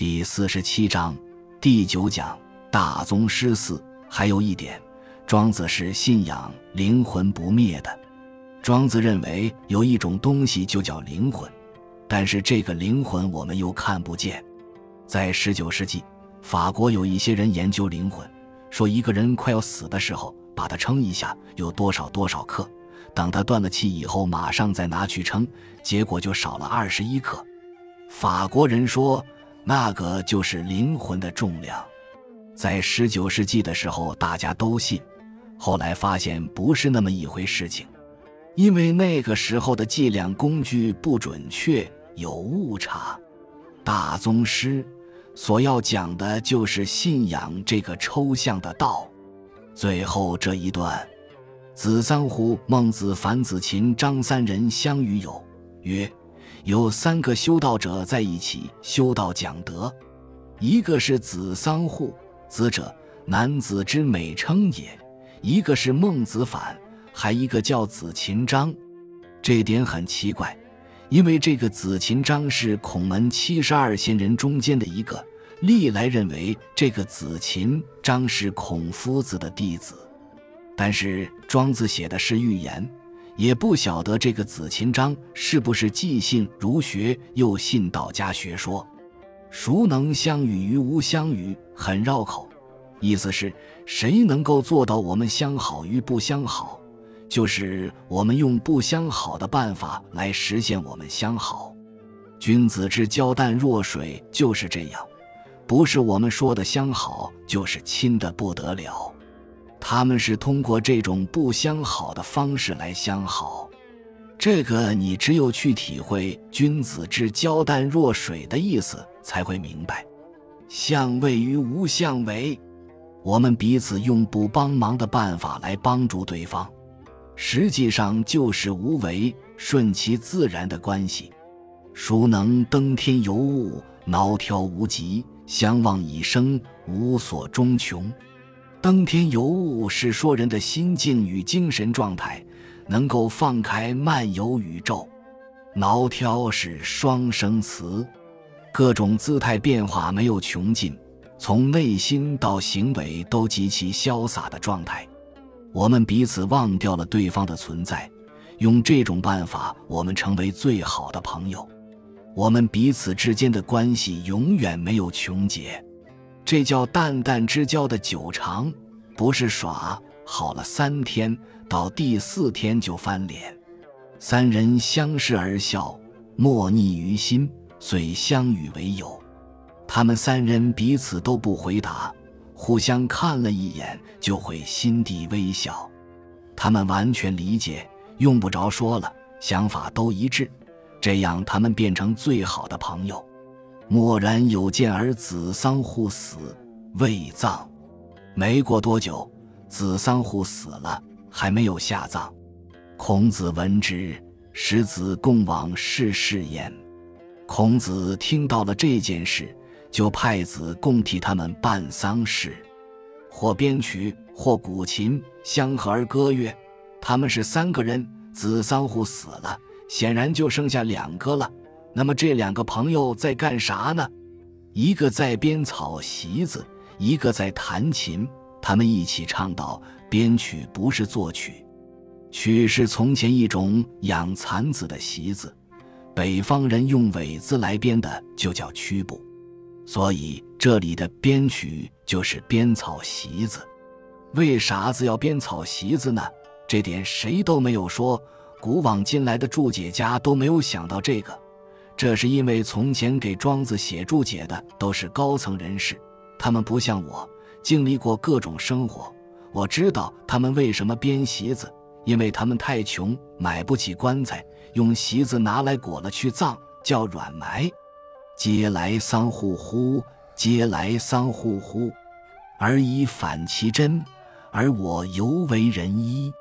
第四十七章第九讲大宗师四。还有一点，庄子是信仰灵魂不灭的。庄子认为有一种东西就叫灵魂，但是这个灵魂我们又看不见。在十九世纪，法国有一些人研究灵魂，说一个人快要死的时候，把他称一下有多少多少克，等他断了气以后，马上再拿去称，结果就少了二十一克。法国人说那个就是灵魂的重量。在十九世纪的时候，大家都信，后来发现不是那么一回事情，因为那个时候的计量工具不准确，有误差。大宗师所要讲的就是信仰这个抽象的道。最后这一段，子桑胡、孟子、樊子、秦、张三人相与有曰：有三个修道者在一起修道讲德，一个是子桑户。子者，男子之美称也。一个是孟子反，还一个叫子秦章。这点很奇怪，因为这个子秦章是孔门七十二贤人中间的一个，历来认为这个子秦章是孔夫子的弟子。但是庄子写的是寓言，也不晓得这个子琴章是不是既信儒学又信道家学说。孰能相与于无相与？很绕口，意思是谁能够做到我们相好与不相好？就是我们用不相好的办法来实现我们相好。君子之交淡若水，就是这样，不是我们说的相好，就是亲的不得了。他们是通过这种不相好的方式来相好。这个你只有去体会“君子之交淡若水”的意思，才会明白。相位于无相为，我们彼此用不帮忙的办法来帮助对方，实际上就是无为，顺其自然的关系。孰能登天游物，挠挑无极，相望以生，无所终穷。登天游物是说人的心境与精神状态。能够放开漫游宇宙，挠挑是双生词，各种姿态变化没有穷尽，从内心到行为都极其潇洒的状态。我们彼此忘掉了对方的存在，用这种办法，我们成为最好的朋友。我们彼此之间的关系永远没有穷竭，这叫淡淡之交的久长，不是耍。好了三天，到第四天就翻脸。三人相视而笑，莫逆于心，遂相与为友。他们三人彼此都不回答，互相看了一眼，就会心底微笑。他们完全理解，用不着说了，想法都一致，这样他们变成最好的朋友。蓦然有见而子桑户死，未葬。没过多久。子桑户死了，还没有下葬。孔子闻之，使子贡往视事焉。孔子听到了这件事，就派子贡替他们办丧事，或编曲，或鼓琴，相和而歌乐。他们是三个人，子桑户死了，显然就剩下两个了。那么这两个朋友在干啥呢？一个在编草席子，一个在弹琴。他们一起唱道：“编曲不是作曲，曲是从前一种养蚕子的席子，北方人用苇子来编的，就叫曲布。所以这里的编曲就是编草席子。为啥子要编草席子呢？这点谁都没有说，古往今来的注解家都没有想到这个。这是因为从前给庄子写注解的都是高层人士，他们不像我。”经历过各种生活，我知道他们为什么编席子，因为他们太穷，买不起棺材，用席子拿来裹了去葬，叫软埋。皆来丧户乎？皆来丧户乎？而以反其真，而我犹为人医。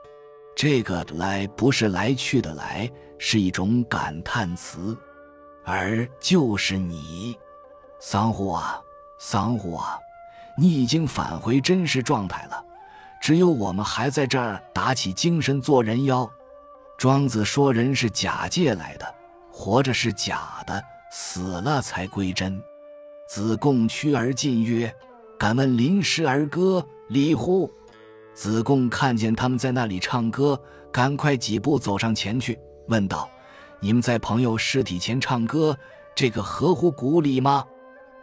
这个来不是来去的来，是一种感叹词，而就是你，桑户啊，桑户啊。你已经返回真实状态了，只有我们还在这儿打起精神做人妖。庄子说人是假借来的，活着是假的，死了才归真。子贡趋而进曰：“敢问临时而歌，礼乎？”子贡看见他们在那里唱歌，赶快几步走上前去，问道：“你们在朋友尸体前唱歌，这个合乎古礼吗？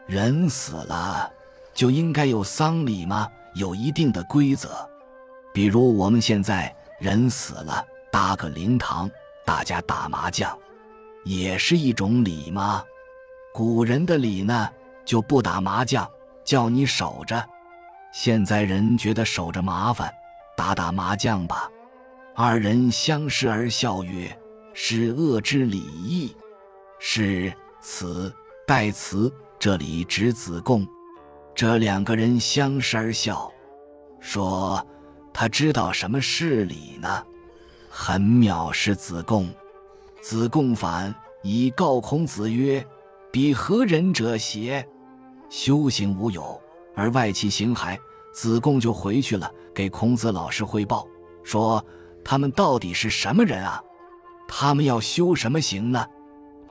人死了就应该有丧礼吗？有一定的规则。比如我们现在人死了，搭个灵堂，大家打麻将，也是一种礼吗？古人的礼呢？”就不打麻将，叫你守着。现在人觉得守着麻烦，打打麻将吧。二人相视而笑曰：“是恶之礼义。”是此代词，这里指子贡。这两个人相视而笑，说：“他知道什么是礼呢？”很藐视子贡。子贡反以告孔子曰：“彼何人者邪？”修行无有，而外戚行骸。子贡就回去了，给孔子老师汇报说：“他们到底是什么人啊？他们要修什么行呢？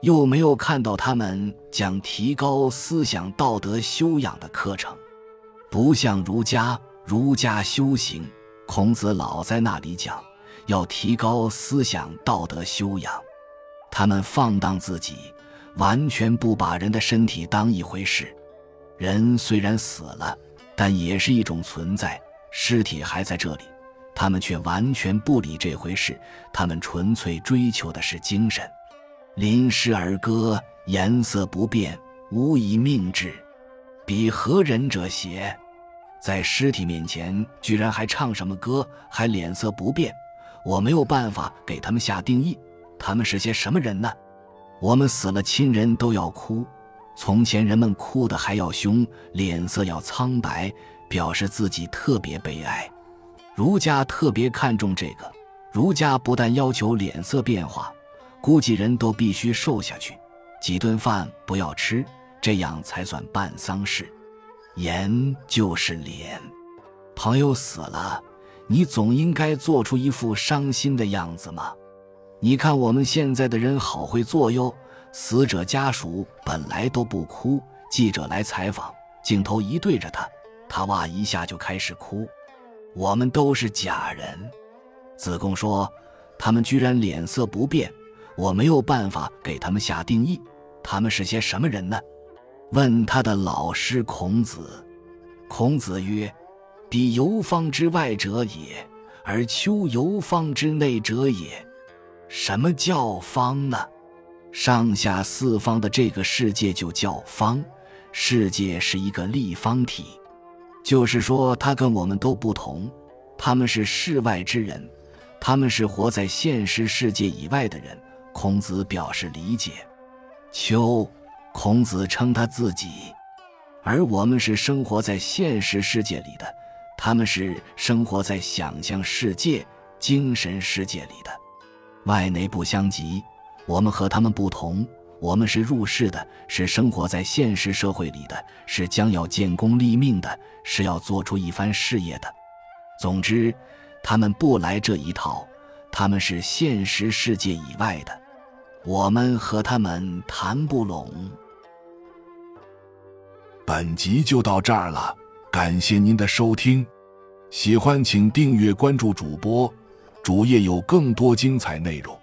又没有看到他们讲提高思想道德修养的课程，不像儒家，儒家修行，孔子老在那里讲要提高思想道德修养，他们放荡自己，完全不把人的身体当一回事。”人虽然死了，但也是一种存在，尸体还在这里，他们却完全不理这回事。他们纯粹追求的是精神。临诗而歌，颜色不变，无以命之。彼何人者邪？在尸体面前，居然还唱什么歌，还脸色不变？我没有办法给他们下定义，他们是些什么人呢？我们死了，亲人都要哭。从前人们哭得还要凶，脸色要苍白，表示自己特别悲哀。儒家特别看重这个，儒家不但要求脸色变化，估计人都必须瘦下去，几顿饭不要吃，这样才算办丧事。颜就是脸，朋友死了，你总应该做出一副伤心的样子吗？你看我们现在的人好会做哟。死者家属本来都不哭，记者来采访，镜头一对着他，他哇一下就开始哭。我们都是假人。子贡说：“他们居然脸色不变，我没有办法给他们下定义，他们是些什么人呢？”问他的老师孔子。孔子曰：“彼游方之外者也，而丘游方之内者也。什么叫方呢？”上下四方的这个世界就叫方，世界是一个立方体，就是说他跟我们都不同，他们是世外之人，他们是活在现实世界以外的人。孔子表示理解。秋，孔子称他自己，而我们是生活在现实世界里的，他们是生活在想象世界、精神世界里的，外内不相及。我们和他们不同，我们是入世的，是生活在现实社会里的，是将要建功立命的，是要做出一番事业的。总之，他们不来这一套，他们是现实世界以外的，我们和他们谈不拢。本集就到这儿了，感谢您的收听，喜欢请订阅关注主播，主页有更多精彩内容。